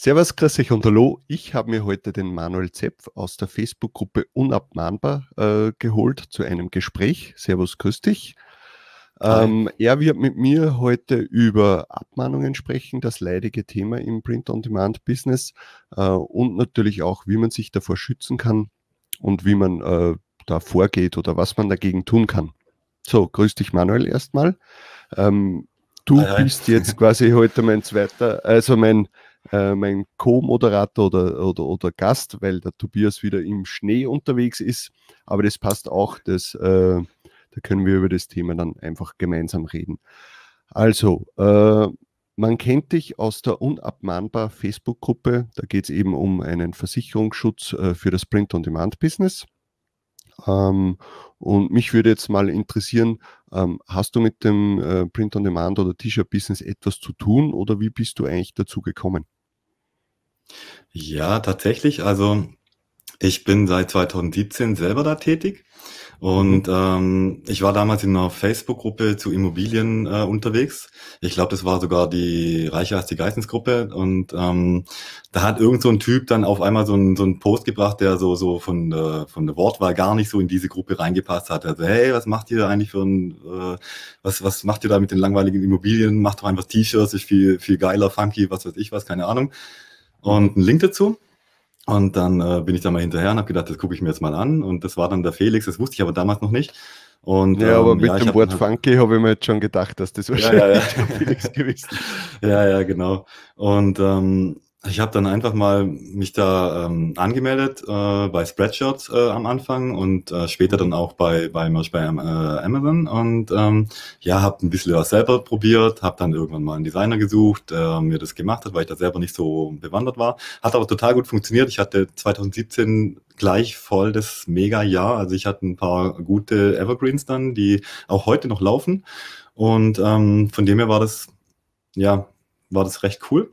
Servus, grüß euch und hallo. Ich habe mir heute den Manuel Zepf aus der Facebook-Gruppe Unabmahnbar äh, geholt zu einem Gespräch. Servus, grüß dich. Ähm, er wird mit mir heute über Abmahnungen sprechen, das leidige Thema im Print-on-Demand-Business äh, und natürlich auch, wie man sich davor schützen kann und wie man äh, da vorgeht oder was man dagegen tun kann. So, grüß dich Manuel erstmal. Ähm, du hi, hi. bist jetzt quasi heute mein zweiter, also mein äh, mein Co-Moderator oder, oder, oder Gast, weil der Tobias wieder im Schnee unterwegs ist. Aber das passt auch, das, äh, da können wir über das Thema dann einfach gemeinsam reden. Also, äh, man kennt dich aus der Unabmahnbar Facebook-Gruppe. Da geht es eben um einen Versicherungsschutz äh, für das Print-on-Demand-Business. Ähm, und mich würde jetzt mal interessieren, ähm, hast du mit dem äh, Print-on-Demand oder T-Shirt-Business etwas zu tun oder wie bist du eigentlich dazu gekommen? Ja, tatsächlich. Also ich bin seit 2017 selber da tätig und mhm. ähm, ich war damals in einer Facebook-Gruppe zu Immobilien äh, unterwegs. Ich glaube, das war sogar die Reicher als die Geistensgruppe. Und ähm, da hat irgend so ein Typ dann auf einmal so ein, so ein Post gebracht, der so, so von, der, von der Wortwahl gar nicht so in diese Gruppe reingepasst hat. Also, hey, was macht ihr eigentlich für ein, äh, was, was macht ihr da mit den langweiligen Immobilien? Macht doch einfach T-Shirts, ist viel, viel geiler, funky, was weiß ich was, keine Ahnung. Und einen Link dazu. Und dann äh, bin ich da mal hinterher und habe gedacht, das gucke ich mir jetzt mal an. Und das war dann der Felix, das wusste ich aber damals noch nicht. Und, ja, aber ähm, mit ja, dem Wort halt, Funky habe ich mir jetzt schon gedacht, dass das wahrscheinlich ja, ja, ja. Felix gewesen ist. Ja, ja, genau. Und ähm, ich habe dann einfach mal mich da ähm, angemeldet äh, bei Spreadshirt äh, am Anfang und äh, später dann auch bei bei, bei äh, Amazon und ähm, ja, habe ein bisschen was selber probiert, habe dann irgendwann mal einen Designer gesucht, der mir das gemacht hat, weil ich da selber nicht so bewandert war. Hat aber total gut funktioniert. Ich hatte 2017 gleich voll das Mega-Jahr. Also ich hatte ein paar gute Evergreens dann, die auch heute noch laufen und ähm, von dem her war das ja war das recht cool.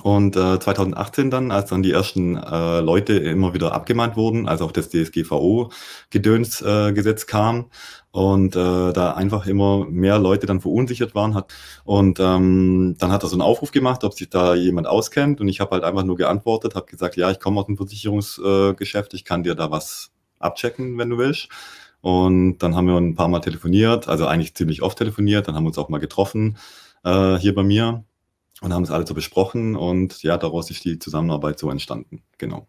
Und äh, 2018 dann, als dann die ersten äh, Leute immer wieder abgemahnt wurden, als auch das DSGVO-Gedöns-Gesetz äh, kam und äh, da einfach immer mehr Leute dann verunsichert waren hat. Und ähm, dann hat er so einen Aufruf gemacht, ob sich da jemand auskennt. Und ich habe halt einfach nur geantwortet, habe gesagt, ja, ich komme aus dem Versicherungsgeschäft, ich kann dir da was abchecken, wenn du willst. Und dann haben wir ein paar Mal telefoniert, also eigentlich ziemlich oft telefoniert, dann haben wir uns auch mal getroffen äh, hier bei mir und haben es alle so besprochen und ja, daraus ist die Zusammenarbeit so entstanden. Genau.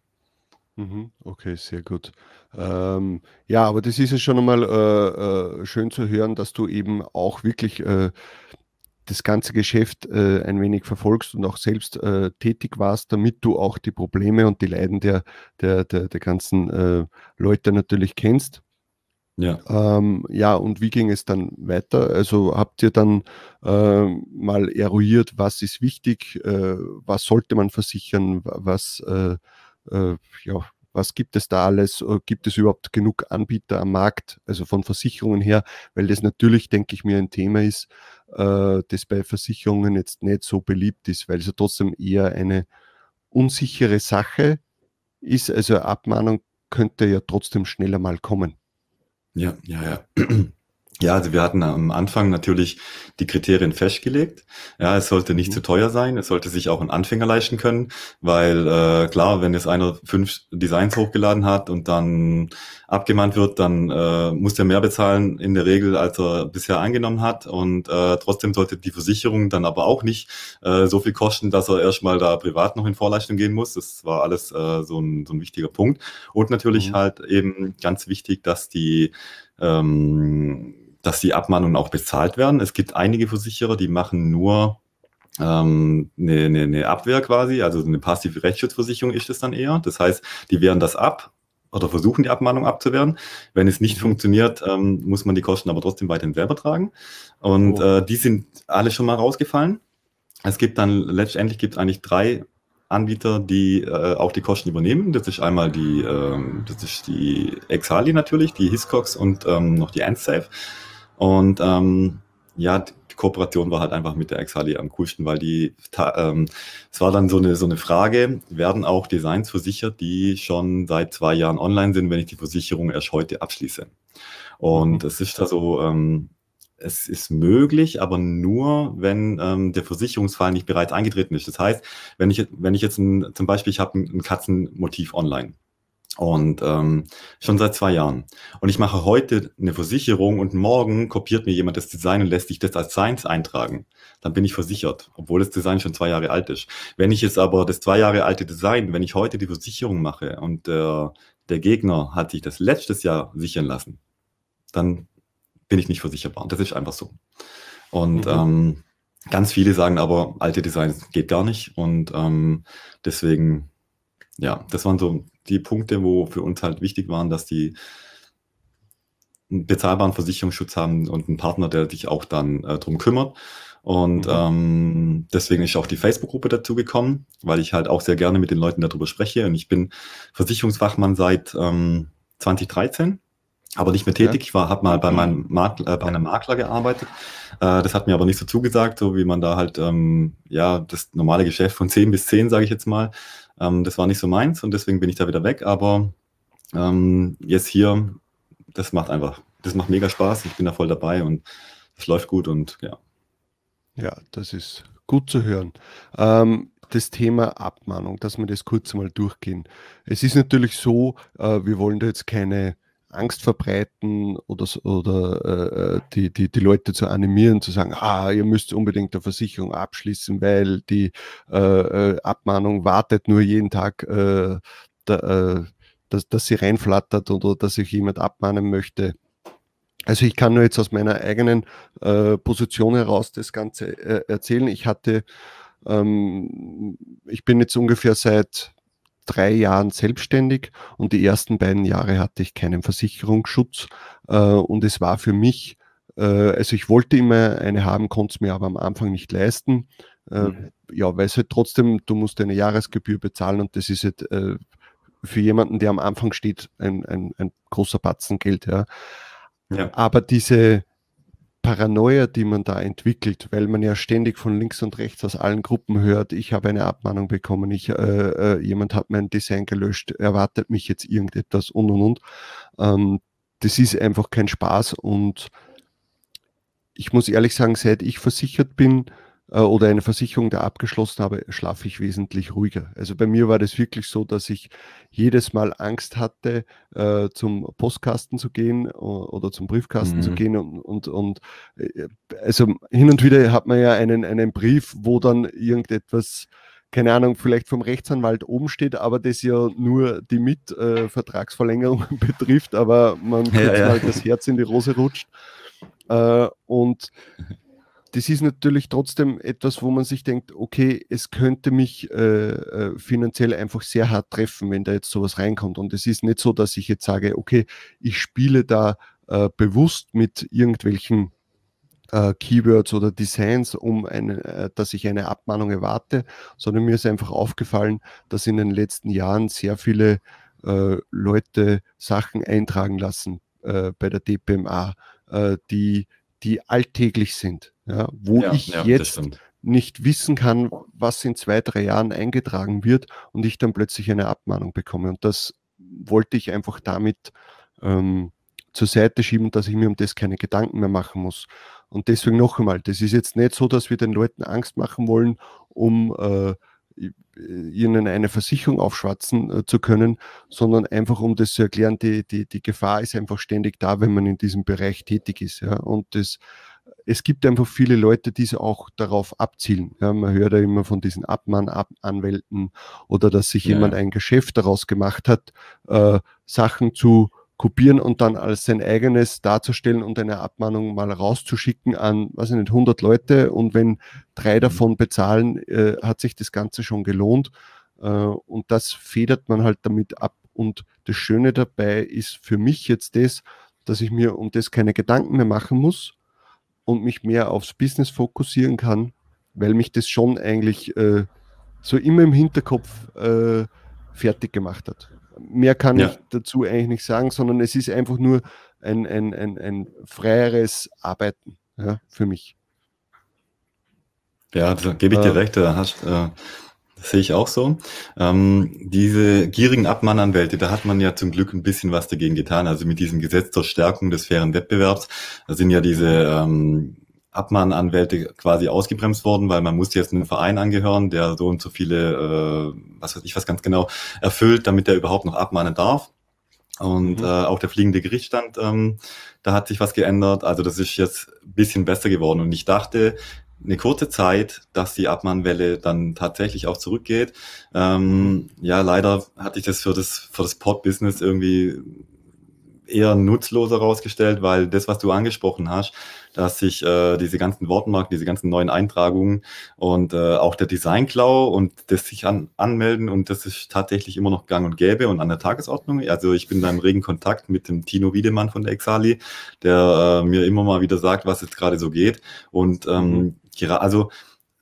Mhm, okay, sehr gut. Ähm, ja, aber das ist ja schon einmal äh, äh, schön zu hören, dass du eben auch wirklich äh, das ganze Geschäft äh, ein wenig verfolgst und auch selbst äh, tätig warst, damit du auch die Probleme und die Leiden der, der, der, der ganzen äh, Leute natürlich kennst. Ja. Ähm, ja, und wie ging es dann weiter? Also habt ihr dann äh, mal eruiert, was ist wichtig, äh, was sollte man versichern, was, äh, äh ja, was gibt es da alles? Äh, gibt es überhaupt genug Anbieter am Markt, also von Versicherungen her? Weil das natürlich, denke ich mir, ein Thema ist, äh, das bei Versicherungen jetzt nicht so beliebt ist, weil es ja trotzdem eher eine unsichere Sache ist. Also Abmahnung könnte ja trotzdem schneller mal kommen. Ja, ja, ja. Ja, also wir hatten am Anfang natürlich die Kriterien festgelegt. Ja, es sollte nicht mhm. zu teuer sein, es sollte sich auch ein Anfänger leisten können, weil äh, klar, wenn jetzt einer fünf Designs hochgeladen hat und dann abgemahnt wird, dann äh, muss er mehr bezahlen in der Regel, als er bisher eingenommen hat. Und äh, trotzdem sollte die Versicherung dann aber auch nicht äh, so viel kosten, dass er erstmal da privat noch in Vorleistung gehen muss. Das war alles äh, so, ein, so ein wichtiger Punkt. Und natürlich mhm. halt eben ganz wichtig, dass die ähm, dass die Abmahnungen auch bezahlt werden. Es gibt einige Versicherer, die machen nur ähm, eine, eine, eine Abwehr quasi, also eine passive Rechtsschutzversicherung ist es dann eher. Das heißt, die wehren das ab oder versuchen die Abmahnung abzuwehren. Wenn es nicht mhm. funktioniert, ähm, muss man die Kosten aber trotzdem weiterhin selber tragen. Und oh. äh, die sind alle schon mal rausgefallen. Es gibt dann letztendlich gibt eigentlich drei Anbieter, die äh, auch die Kosten übernehmen. Das ist einmal die, ähm, das ist die Exali natürlich, die Hiscox und ähm, noch die AntSafe. Und ähm, ja, die Kooperation war halt einfach mit der Exali am coolsten, weil die, ähm, es war dann so eine, so eine Frage, werden auch Designs versichert, die schon seit zwei Jahren online sind, wenn ich die Versicherung erst heute abschließe? Und mhm. es ist da so, ähm, es ist möglich, aber nur, wenn ähm, der Versicherungsfall nicht bereits eingetreten ist. Das heißt, wenn ich, wenn ich jetzt ein, zum Beispiel, ich habe ein, ein Katzenmotiv online und ähm, schon seit zwei Jahren. Und ich mache heute eine Versicherung und morgen kopiert mir jemand das Design und lässt sich das als Science eintragen. Dann bin ich versichert, obwohl das Design schon zwei Jahre alt ist. Wenn ich jetzt aber das zwei Jahre alte Design, wenn ich heute die Versicherung mache und äh, der Gegner hat sich das letztes Jahr sichern lassen, dann bin ich nicht versicherbar. Das ist einfach so. Und mhm. ähm, ganz viele sagen aber, alte Designs geht gar nicht. Und ähm, deswegen, ja, das waren so die Punkte, wo für uns halt wichtig waren, dass die einen bezahlbaren Versicherungsschutz haben und einen Partner, der sich auch dann äh, drum kümmert. Und mhm. ähm, deswegen ist auch die Facebook-Gruppe dazu gekommen, weil ich halt auch sehr gerne mit den Leuten darüber spreche. Und ich bin Versicherungsfachmann seit ähm, 2013 aber nicht mehr tätig. Ich war, habe mal bei meinem Makler, äh, bei einem Makler gearbeitet. Äh, das hat mir aber nicht so zugesagt, so wie man da halt, ähm, ja, das normale Geschäft von 10 bis 10, sage ich jetzt mal, ähm, das war nicht so meins und deswegen bin ich da wieder weg. Aber ähm, jetzt hier, das macht einfach, das macht mega Spaß. Ich bin da voll dabei und es läuft gut und ja. Ja, das ist gut zu hören. Ähm, das Thema Abmahnung, dass wir das kurz mal durchgehen. Es ist natürlich so, äh, wir wollen da jetzt keine Angst verbreiten oder, oder äh, die, die, die Leute zu animieren, zu sagen, ah, ihr müsst unbedingt eine Versicherung abschließen, weil die äh, äh Abmahnung wartet nur jeden Tag, äh, da, äh, dass, dass sie reinflattert oder dass sich jemand abmahnen möchte. Also ich kann nur jetzt aus meiner eigenen äh, Position heraus das Ganze äh, erzählen. Ich hatte, ähm, ich bin jetzt ungefähr seit drei Jahren selbstständig und die ersten beiden Jahre hatte ich keinen Versicherungsschutz äh, und es war für mich, äh, also ich wollte immer eine haben, konnte es mir aber am Anfang nicht leisten. Äh, mhm. Ja, weil es halt trotzdem, du musst eine Jahresgebühr bezahlen und das ist halt äh, für jemanden, der am Anfang steht, ein, ein, ein großer Batzen Geld. Ja. ja. Aber diese, Paranoia, die man da entwickelt, weil man ja ständig von links und rechts aus allen Gruppen hört, ich habe eine Abmahnung bekommen, ich, äh, äh, jemand hat mein Design gelöscht, erwartet mich jetzt irgendetwas und und und. Ähm, das ist einfach kein Spaß und ich muss ehrlich sagen, seit ich versichert bin, oder eine Versicherung da abgeschlossen habe, schlafe ich wesentlich ruhiger. Also bei mir war das wirklich so, dass ich jedes Mal Angst hatte, äh, zum Postkasten zu gehen oder zum Briefkasten mhm. zu gehen und, und, und äh, also hin und wieder hat man ja einen, einen Brief, wo dann irgendetwas keine Ahnung, vielleicht vom Rechtsanwalt oben steht, aber das ja nur die Mitvertragsverlängerung äh, betrifft, aber man ja, ja. mal das Herz in die Rose rutscht. Äh, und das ist natürlich trotzdem etwas, wo man sich denkt, okay, es könnte mich äh, äh, finanziell einfach sehr hart treffen, wenn da jetzt sowas reinkommt. Und es ist nicht so, dass ich jetzt sage, okay, ich spiele da äh, bewusst mit irgendwelchen äh, Keywords oder Designs, um eine, äh, dass ich eine Abmahnung erwarte, sondern mir ist einfach aufgefallen, dass in den letzten Jahren sehr viele äh, Leute Sachen eintragen lassen bei der DPMA, die, die alltäglich sind ja, wo ja, ich ja, jetzt nicht wissen kann, was in zwei, drei Jahren eingetragen wird und ich dann plötzlich eine Abmahnung bekomme. Und das wollte ich einfach damit ähm, zur Seite schieben, dass ich mir um das keine Gedanken mehr machen muss. Und deswegen noch einmal, das ist jetzt nicht so, dass wir den Leuten Angst machen wollen, um äh, ihnen eine Versicherung aufschwatzen äh, zu können, sondern einfach um das zu erklären, die, die, die Gefahr ist einfach ständig da, wenn man in diesem Bereich tätig ist. Ja? Und das es gibt einfach viele Leute, die auch darauf abzielen. Ja, man hört ja immer von diesen Abmahnanwälten oder dass sich ja. jemand ein Geschäft daraus gemacht hat, äh, Sachen zu kopieren und dann als sein eigenes darzustellen und eine Abmahnung mal rauszuschicken an, weiß ich nicht, 100 Leute und wenn drei mhm. davon bezahlen, äh, hat sich das Ganze schon gelohnt äh, und das federt man halt damit ab und das Schöne dabei ist für mich jetzt das, dass ich mir um das keine Gedanken mehr machen muss, und mich mehr aufs Business fokussieren kann, weil mich das schon eigentlich äh, so immer im Hinterkopf äh, fertig gemacht hat. Mehr kann ja. ich dazu eigentlich nicht sagen, sondern es ist einfach nur ein, ein, ein, ein freieres Arbeiten ja, für mich. Ja, da gebe ich dir äh, recht. Da hast, äh, sehe ich auch so. Ähm, diese gierigen Abmahnanwälte, da hat man ja zum Glück ein bisschen was dagegen getan. Also mit diesem Gesetz zur Stärkung des fairen Wettbewerbs, da sind ja diese ähm, Abmahnanwälte quasi ausgebremst worden, weil man muss jetzt einen Verein angehören, der so und so viele, äh, was weiß ich was ganz genau, erfüllt, damit er überhaupt noch abmahnen darf. Und mhm. äh, auch der fliegende Gerichtsstand, ähm, da hat sich was geändert. Also das ist jetzt ein bisschen besser geworden. Und ich dachte eine kurze Zeit, dass die Abmahnwelle dann tatsächlich auch zurückgeht. Ähm, ja, leider hatte ich das für das, für das Pod-Business irgendwie eher nutzloser rausgestellt, weil das, was du angesprochen hast, dass sich äh, diese ganzen Wortmarken, diese ganzen neuen Eintragungen und äh, auch der Designklau und das sich an, anmelden und das ist tatsächlich immer noch gang und gäbe und an der Tagesordnung. Also ich bin da im regen Kontakt mit dem Tino Wiedemann von der Exali, der äh, mir immer mal wieder sagt, was jetzt gerade so geht. Und ähm, mhm. also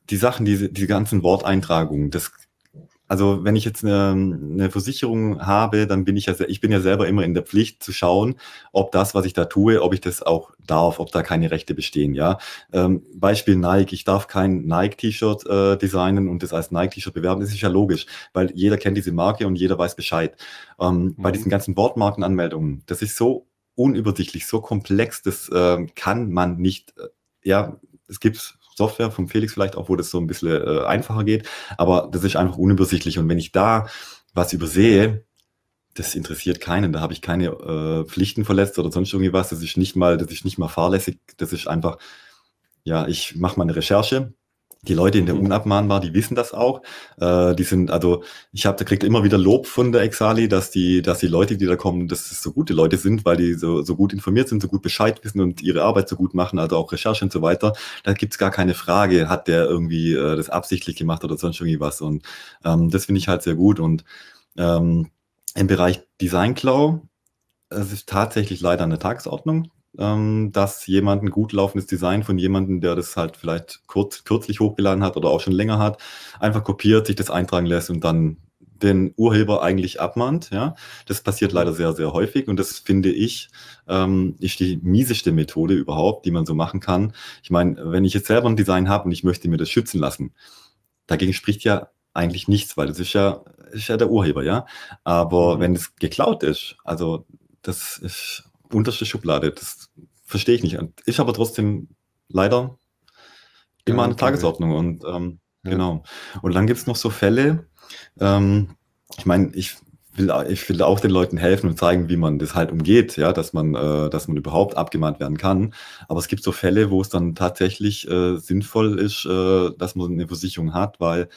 die Sachen, diese, diese ganzen Worteintragungen, das also wenn ich jetzt eine, eine, Versicherung habe, dann bin ich ja, ich bin ja selber immer in der Pflicht zu schauen, ob das, was ich da tue, ob ich das auch darf, ob da keine Rechte bestehen. Ja, ähm, Beispiel Nike. Ich darf kein Nike-T-Shirt äh, designen und das als Nike-T-Shirt bewerben. Das ist ja logisch, weil jeder kennt diese Marke und jeder weiß Bescheid. Ähm, mhm. Bei diesen ganzen Wortmarkenanmeldungen, das ist so unübersichtlich, so komplex, das äh, kann man nicht. Äh, ja, es gibt Software vom Felix vielleicht auch, wo das so ein bisschen äh, einfacher geht. Aber das ist einfach unübersichtlich. Und wenn ich da was übersehe, das interessiert keinen. Da habe ich keine äh, Pflichten verletzt oder sonst irgendwie was. Das ist nicht mal, das ist nicht mal fahrlässig. Das ist einfach, ja, ich mache mal eine Recherche die Leute in der mhm. Unabmahnbar, die wissen das auch. Äh, die sind, also ich habe, da kriegt immer wieder Lob von der Exali, dass die, dass die Leute, die da kommen, dass es so gute Leute sind, weil die so, so gut informiert sind, so gut Bescheid wissen und ihre Arbeit so gut machen, also auch Recherche und so weiter. Da gibt's gar keine Frage, hat der irgendwie äh, das absichtlich gemacht oder sonst irgendwie was. Und ähm, das finde ich halt sehr gut. Und ähm, im Bereich Design Cloud, es ist tatsächlich leider eine Tagesordnung ähm, dass jemand ein gut laufendes Design von jemandem, der das halt vielleicht kurz, kürzlich hochgeladen hat oder auch schon länger hat, einfach kopiert, sich das eintragen lässt und dann den Urheber eigentlich abmahnt. Ja, das passiert leider sehr, sehr häufig und das finde ich ähm, ist die mieseste Methode überhaupt, die man so machen kann. Ich meine, wenn ich jetzt selber ein Design habe und ich möchte mir das schützen lassen, dagegen spricht ja eigentlich nichts, weil das ist ja, ist ja der Urheber, ja. Aber mhm. wenn es geklaut ist, also das ist unterste Schublade. Das verstehe ich nicht. Ist aber trotzdem leider immer ja, eine Tagesordnung. Und ähm, ja. genau. Und dann gibt es noch so Fälle, ähm, ich meine, ich will, ich will auch den Leuten helfen und zeigen, wie man das halt umgeht, ja, dass man, äh, dass man überhaupt abgemahnt werden kann. Aber es gibt so Fälle, wo es dann tatsächlich äh, sinnvoll ist, äh, dass man eine Versicherung hat, weil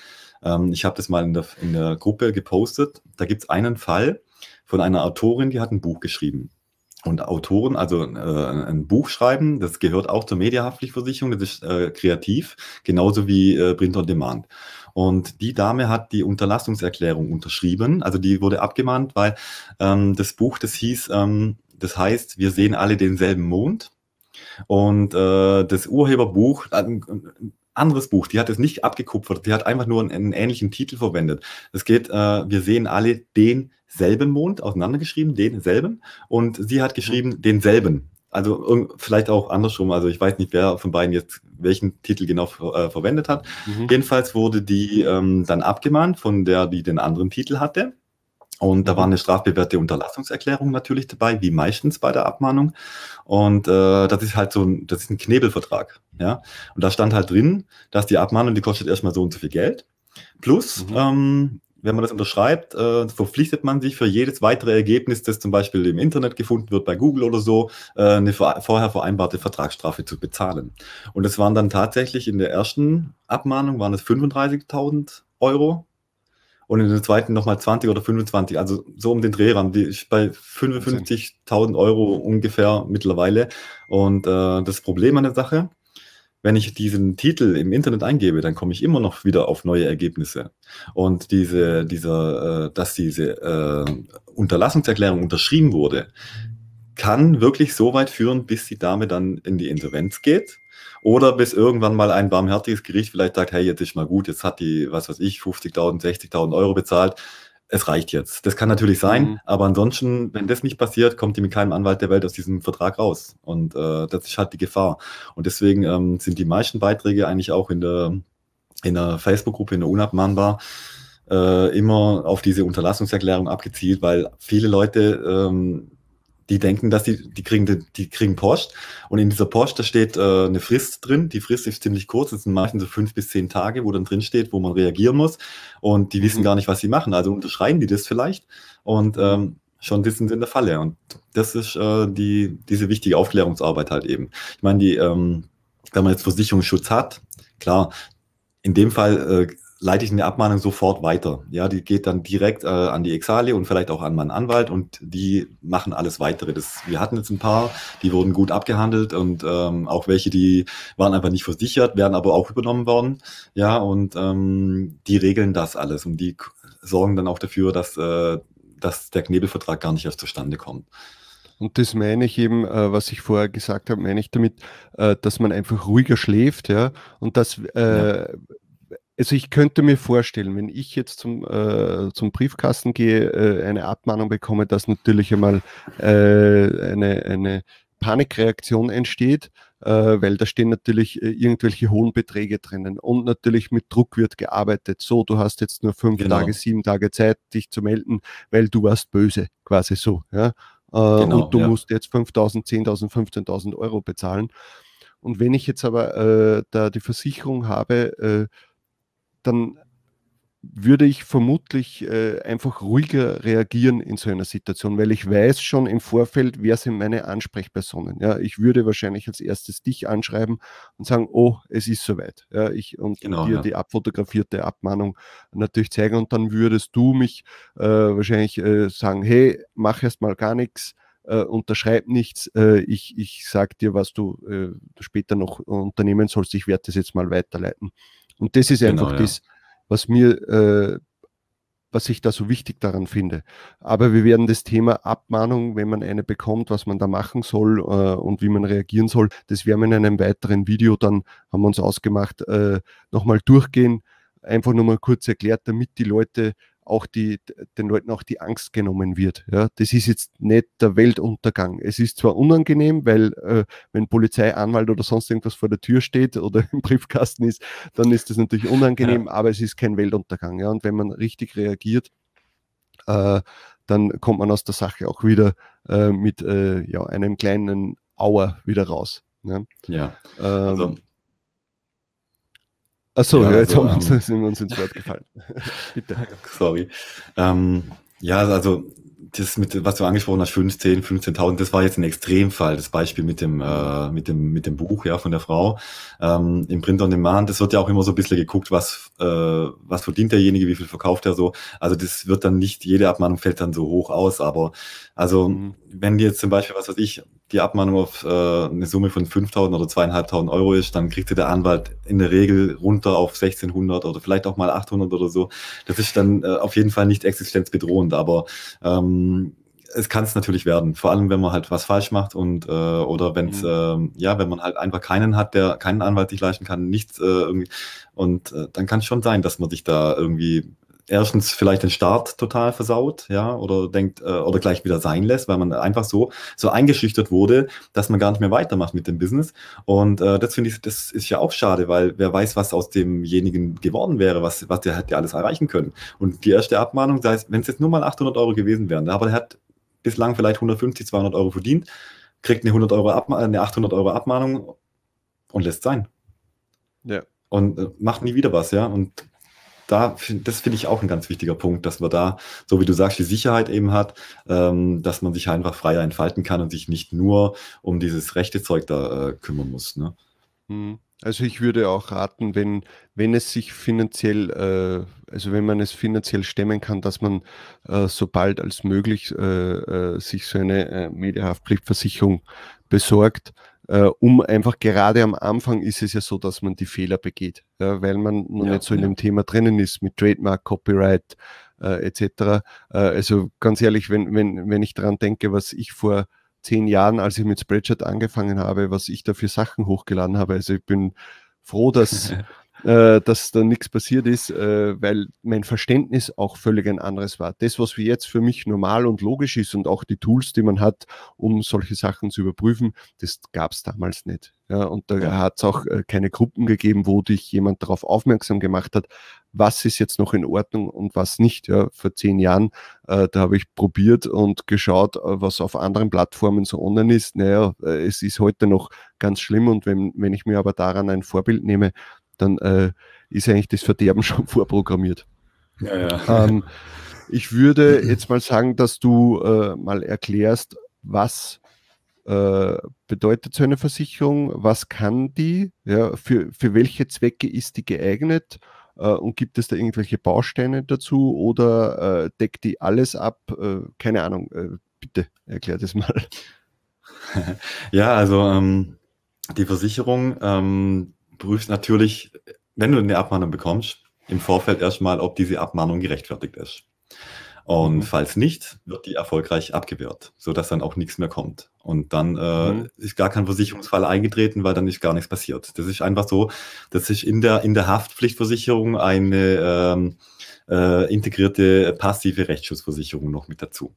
ähm, ich habe das mal in der, in der Gruppe gepostet. Da gibt es einen Fall von einer Autorin, die hat ein Buch geschrieben. Und Autoren, also äh, ein Buch schreiben, das gehört auch zur Mediahaftpflichtversicherung, das ist äh, kreativ, genauso wie äh, Print on Demand. Und die Dame hat die Unterlassungserklärung unterschrieben, also die wurde abgemahnt, weil ähm, das Buch, das hieß, ähm, das heißt, wir sehen alle denselben Mond. Und äh, das Urheberbuch, anderes Buch, die hat es nicht abgekupfert, die hat einfach nur einen, einen ähnlichen Titel verwendet. Es geht, äh, wir sehen alle den selben Mond auseinandergeschrieben, denselben. Und sie hat geschrieben, denselben. Also vielleicht auch andersrum. Also ich weiß nicht, wer von beiden jetzt welchen Titel genau äh, verwendet hat. Mhm. Jedenfalls wurde die ähm, dann abgemahnt von der, die den anderen Titel hatte. Und da war eine strafbewährte Unterlassungserklärung natürlich dabei, wie meistens bei der Abmahnung. Und äh, das ist halt so ein, das ist ein Knebelvertrag. Ja. Und da stand halt drin, dass die Abmahnung, die kostet erstmal so und so viel Geld. Plus, mhm. ähm, wenn man das unterschreibt, äh, verpflichtet man sich für jedes weitere Ergebnis, das zum Beispiel im Internet gefunden wird, bei Google oder so, äh, eine vorher vereinbarte Vertragsstrafe zu bezahlen. Und es waren dann tatsächlich in der ersten Abmahnung waren es 35.000 Euro und in der zweiten nochmal 20 oder 25, also so um den Drehrahmen, die ist bei 55.000 Euro ungefähr mittlerweile. Und äh, das Problem an der Sache, wenn ich diesen Titel im Internet eingebe, dann komme ich immer noch wieder auf neue Ergebnisse. Und diese, dieser, äh, dass diese äh, Unterlassungserklärung unterschrieben wurde, kann wirklich so weit führen, bis die Dame dann in die Insolvenz geht. Oder bis irgendwann mal ein barmherziges Gericht vielleicht sagt, hey, jetzt ist mal gut, jetzt hat die, was weiß ich, 50.000, 60.000 Euro bezahlt es reicht jetzt. Das kann natürlich sein, mhm. aber ansonsten, wenn das nicht passiert, kommt die mit keinem Anwalt der Welt aus diesem Vertrag raus. Und äh, das ist halt die Gefahr. Und deswegen ähm, sind die meisten Beiträge eigentlich auch in der in der Facebook-Gruppe, in der Unabmahnbar, äh, immer auf diese Unterlassungserklärung abgezielt, weil viele Leute ähm, die denken, dass die, die kriegen, die kriegen Post und in dieser Post, da steht äh, eine Frist drin. Die Frist ist ziemlich kurz, das sind meistens so fünf bis zehn Tage, wo dann drin steht, wo man reagieren muss und die wissen mhm. gar nicht, was sie machen. Also unterschreiben die das vielleicht und ähm, schon sind sie in der Falle und das ist äh, die, diese wichtige Aufklärungsarbeit halt eben. Ich meine, die, ähm, wenn man jetzt Versicherungsschutz hat, klar, in dem Fall äh, leite ich eine Abmahnung sofort weiter. Ja, die geht dann direkt äh, an die Exalie und vielleicht auch an meinen Anwalt und die machen alles weitere. Das, wir hatten jetzt ein paar, die wurden gut abgehandelt und ähm, auch welche, die waren einfach nicht versichert, werden aber auch übernommen worden. Ja, und ähm, die regeln das alles und die sorgen dann auch dafür, dass, äh, dass der Knebelvertrag gar nicht erst zustande kommt. Und das meine ich eben, äh, was ich vorher gesagt habe, meine ich damit, äh, dass man einfach ruhiger schläft, ja, und dass äh, ja also ich könnte mir vorstellen, wenn ich jetzt zum, äh, zum Briefkasten gehe, äh, eine Abmahnung bekomme, dass natürlich einmal äh, eine, eine Panikreaktion entsteht, äh, weil da stehen natürlich äh, irgendwelche hohen Beträge drinnen und natürlich mit Druck wird gearbeitet. So, du hast jetzt nur fünf genau. Tage, sieben Tage Zeit, dich zu melden, weil du warst böse, quasi so. Ja? Äh, genau, und du ja. musst jetzt 5.000, 10.000, 15.000 Euro bezahlen. Und wenn ich jetzt aber da die Versicherung habe, dann würde ich vermutlich äh, einfach ruhiger reagieren in so einer Situation, weil ich weiß schon im Vorfeld, wer sind meine Ansprechpersonen. Ja, ich würde wahrscheinlich als erstes dich anschreiben und sagen, oh, es ist soweit. Ja, ich und genau, dir ja. die abfotografierte Abmahnung natürlich zeigen und dann würdest du mich äh, wahrscheinlich äh, sagen, hey, mach erst mal gar nichts. Äh, unterschreib nichts, äh, ich, ich sag dir, was du äh, später noch unternehmen sollst, ich werde das jetzt mal weiterleiten. Und das ist genau, einfach ja. das, was mir, äh, was ich da so wichtig daran finde. Aber wir werden das Thema Abmahnung, wenn man eine bekommt, was man da machen soll äh, und wie man reagieren soll, das werden wir in einem weiteren Video dann, haben wir uns ausgemacht, äh, nochmal durchgehen. Einfach nur mal kurz erklärt, damit die Leute auch die, den Leuten auch die Angst genommen wird. Ja, das ist jetzt nicht der Weltuntergang. Es ist zwar unangenehm, weil äh, wenn Polizei, Anwalt oder sonst irgendwas vor der Tür steht oder im Briefkasten ist, dann ist das natürlich unangenehm, ja. aber es ist kein Weltuntergang. Ja, und wenn man richtig reagiert, äh, dann kommt man aus der Sache auch wieder äh, mit äh, ja, einem kleinen Auer wieder raus. Ja, ja. Ähm, also Achso, ja, ja, jetzt also, haben wir uns, sind wir uns ins Wort gefallen. Bitte. Sorry. Ähm, ja, also das mit, was du angesprochen hast, 15, 15.000, das war jetzt ein Extremfall, das Beispiel mit dem, äh, mit dem, mit dem Buch, ja, von der Frau. Ähm, Im Print on Demand, das wird ja auch immer so ein bisschen geguckt, was, äh, was verdient derjenige, wie viel verkauft er so. Also das wird dann nicht, jede Abmahnung fällt dann so hoch aus, aber also, mhm. wenn jetzt zum Beispiel, was weiß ich, die Abmahnung auf äh, eine Summe von 5.000 oder 2.500 Euro ist, dann kriegt der Anwalt in der Regel runter auf 1.600 oder vielleicht auch mal 800 oder so. Das ist dann äh, auf jeden Fall nicht existenzbedrohend, aber ähm, es kann es natürlich werden, vor allem wenn man halt was falsch macht und äh, oder wenn es mhm. äh, ja, wenn man halt einfach keinen hat, der keinen Anwalt sich leisten kann, nichts äh, irgendwie und äh, dann kann es schon sein, dass man sich da irgendwie erstens vielleicht den Start total versaut, ja, oder denkt, äh, oder gleich wieder sein lässt, weil man einfach so, so eingeschüchtert wurde, dass man gar nicht mehr weitermacht mit dem Business. Und äh, das finde ich, das ist ja auch schade, weil wer weiß, was aus demjenigen geworden wäre, was, was der hätte alles erreichen können. Und die erste Abmahnung, sei es, wenn es jetzt nur mal 800 Euro gewesen wären, aber der hat bislang vielleicht 150, 200 Euro verdient, kriegt eine 100 Euro Abma eine 800 Euro Abmahnung und lässt sein. Ja. Und äh, macht nie wieder was, ja. Und da, das finde ich auch ein ganz wichtiger Punkt, dass man da, so wie du sagst, die Sicherheit eben hat, ähm, dass man sich einfach freier entfalten kann und sich nicht nur um dieses rechte Zeug da äh, kümmern muss. Ne? Hm. Also ich würde auch raten, wenn, wenn es sich finanziell, äh, also wenn man es finanziell stemmen kann, dass man äh, so bald als möglich äh, äh sich so eine äh, Mediahaftpflichtversicherung besorgt, äh, um einfach gerade am Anfang ist es ja so, dass man die Fehler begeht, ja, weil man noch ja, nicht so in dem Thema drinnen ist mit Trademark, Copyright äh, etc. Äh, also ganz ehrlich, wenn, wenn, wenn ich daran denke, was ich vor zehn Jahren, als ich mit Spreadshirt angefangen habe, was ich da für Sachen hochgeladen habe, also ich bin froh, dass äh, dass da nichts passiert ist, äh, weil mein Verständnis auch völlig ein anderes war. Das, was für jetzt für mich normal und logisch ist und auch die Tools, die man hat, um solche Sachen zu überprüfen, das gab es damals nicht. Ja, und da hat es auch äh, keine Gruppen gegeben, wo dich jemand darauf aufmerksam gemacht hat, was ist jetzt noch in Ordnung und was nicht. Ja, vor zehn Jahren, äh, da habe ich probiert und geschaut, äh, was auf anderen Plattformen so online ist. Naja, äh, es ist heute noch ganz schlimm und wenn, wenn ich mir aber daran ein Vorbild nehme, dann äh, ist eigentlich das Verderben schon vorprogrammiert. Ja, ja. Ähm, ich würde jetzt mal sagen, dass du äh, mal erklärst, was äh, bedeutet so eine Versicherung, was kann die, ja, für, für welche Zwecke ist die geeignet äh, und gibt es da irgendwelche Bausteine dazu oder äh, deckt die alles ab? Äh, keine Ahnung, bitte erklär das mal. Ja, also ähm, die Versicherung ähm, prüft natürlich, wenn du eine Abmahnung bekommst, im Vorfeld erstmal, ob diese Abmahnung gerechtfertigt ist. Und mhm. falls nicht, wird die erfolgreich abgewehrt, sodass dann auch nichts mehr kommt. Und dann äh, mhm. ist gar kein Versicherungsfall eingetreten, weil dann ist gar nichts passiert. Das ist einfach so, dass sich in der, in der Haftpflichtversicherung eine ähm, äh, integrierte passive Rechtsschutzversicherung noch mit dazu.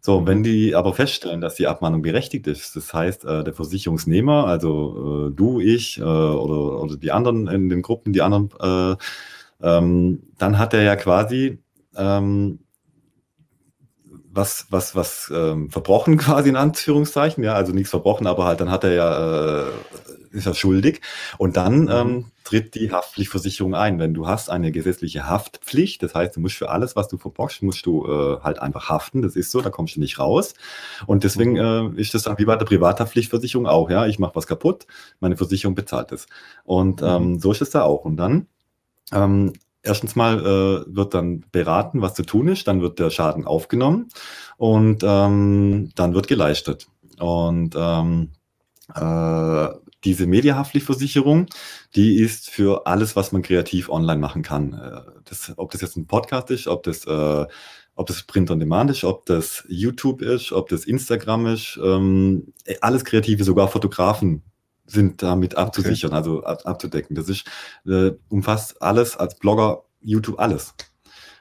So, wenn die aber feststellen, dass die Abmahnung berechtigt ist, das heißt, äh, der Versicherungsnehmer, also äh, du, ich äh, oder, oder die anderen in den Gruppen, die anderen, äh, ähm, dann hat er ja quasi ähm, was, was, was ähm, verbrochen quasi in Anführungszeichen, ja, also nichts verbrochen, aber halt dann hat er ja, äh, ist er schuldig und dann mhm. ähm, tritt die Haftpflichtversicherung ein. Wenn du hast eine gesetzliche Haftpflicht, das heißt, du musst für alles, was du verbockst, musst du äh, halt einfach haften, das ist so, da kommst du nicht raus und deswegen mhm. äh, ist das dann wie bei der Privathaftpflichtversicherung auch, ja, ich mache was kaputt, meine Versicherung bezahlt es und mhm. ähm, so ist es da auch und dann ähm, erstens mal äh, wird dann beraten, was zu tun ist, dann wird der Schaden aufgenommen und ähm, dann wird geleistet. Und ähm, äh, diese Mediahaftpflichtversicherung, die ist für alles, was man kreativ online machen kann. Äh, das, ob das jetzt ein Podcast ist, ob das, äh, ob das Print on Demand ist, ob das YouTube ist, ob das Instagram ist, ähm, alles Kreative, sogar Fotografen sind damit abzusichern, okay. also ab, abzudecken. Das ist, äh, umfasst alles als Blogger, YouTube, alles.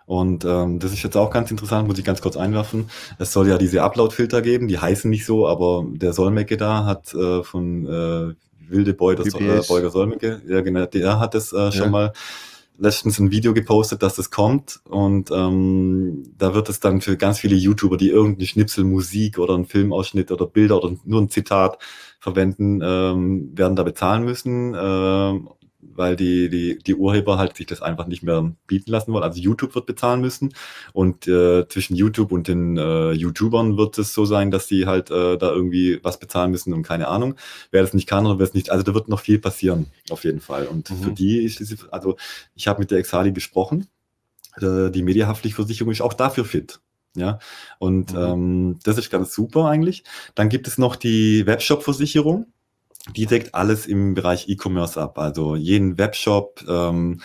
Und ähm, das ist jetzt auch ganz interessant, muss ich ganz kurz einwerfen. Es soll ja diese Upload-Filter geben, die heißen nicht so, aber der Solmecke da hat äh, von äh, Wilde Beuger, äh, Beuger Solmecke, ja genau, der hat es äh, schon ja. mal letztens ein Video gepostet, dass das kommt. Und ähm, da wird es dann für ganz viele YouTuber, die irgendeine Schnipsel Musik oder einen Filmausschnitt oder Bilder oder nur ein Zitat verwenden, ähm, werden da bezahlen müssen, ähm, weil die, die, die Urheber halt sich das einfach nicht mehr bieten lassen wollen. Also YouTube wird bezahlen müssen und äh, zwischen YouTube und den äh, YouTubern wird es so sein, dass die halt äh, da irgendwie was bezahlen müssen und keine Ahnung. Wer das nicht kann oder wer es nicht, also da wird noch viel passieren, auf jeden Fall. Und mhm. für die ist diese, also ich habe mit der Exali gesprochen, äh, die Mediahaftpflichtversicherung ist auch dafür fit. Ja, und mhm. ähm, das ist ganz super eigentlich. Dann gibt es noch die Webshop-Versicherung die deckt alles im Bereich E-Commerce ab. Also jeden Webshop, ähm,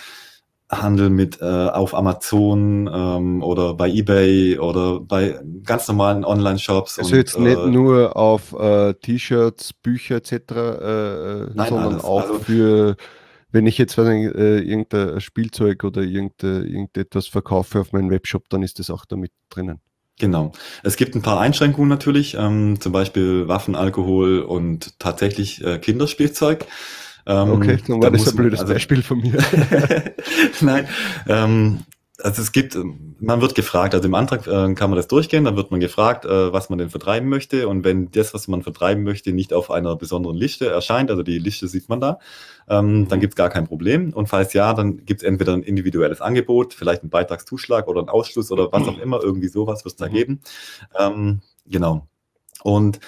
Handel mit äh, auf Amazon ähm, oder bei eBay oder bei ganz normalen Online-Shops. Also und, jetzt nicht äh, nur auf äh, T-Shirts, Bücher etc., äh, äh, nein, sondern alles. auch also, für, wenn ich jetzt äh, irgendein Spielzeug oder irgende, irgendetwas verkaufe auf meinen Webshop, dann ist das auch damit drinnen. Genau. Es gibt ein paar Einschränkungen natürlich, ähm, zum Beispiel Waffen, Alkohol und tatsächlich äh, Kinderspielzeug. Ähm, okay, dann war da das ein blödes also, Beispiel von mir. Nein, ähm, also es gibt, man wird gefragt, also im Antrag äh, kann man das durchgehen, dann wird man gefragt, äh, was man denn vertreiben möchte. Und wenn das, was man vertreiben möchte, nicht auf einer besonderen Liste erscheint, also die Liste sieht man da, ähm, dann gibt es gar kein Problem. Und falls ja, dann gibt es entweder ein individuelles Angebot, vielleicht einen Beitragszuschlag oder einen Ausschluss oder was auch immer, irgendwie sowas wird es da mhm. geben. Ähm, genau. Und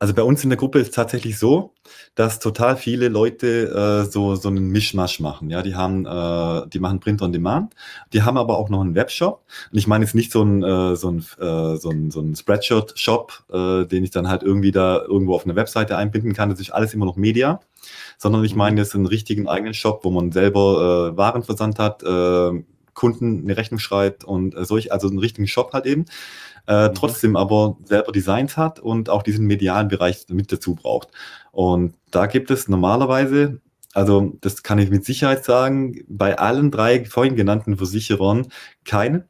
also bei uns in der Gruppe ist es tatsächlich so, dass total viele Leute äh, so so einen Mischmasch machen. Ja, die haben, äh, die machen Print on Demand, die haben aber auch noch einen Webshop. Und ich meine jetzt nicht so ein äh, so ein äh, so ein, so ein Spreadshirt-Shop, äh, den ich dann halt irgendwie da irgendwo auf eine Webseite einbinden kann. Das ist alles immer noch Media, sondern ich meine jetzt einen richtigen eigenen Shop, wo man selber äh, Warenversand hat, äh, Kunden eine Rechnung schreibt und äh, solch, also einen richtigen Shop halt eben äh, mhm. trotzdem aber selber Designs hat und auch diesen medialen Bereich mit dazu braucht. Und da gibt es normalerweise Also das kann ich mit Sicherheit sagen, bei allen drei vorhin genannten Versicherern kein,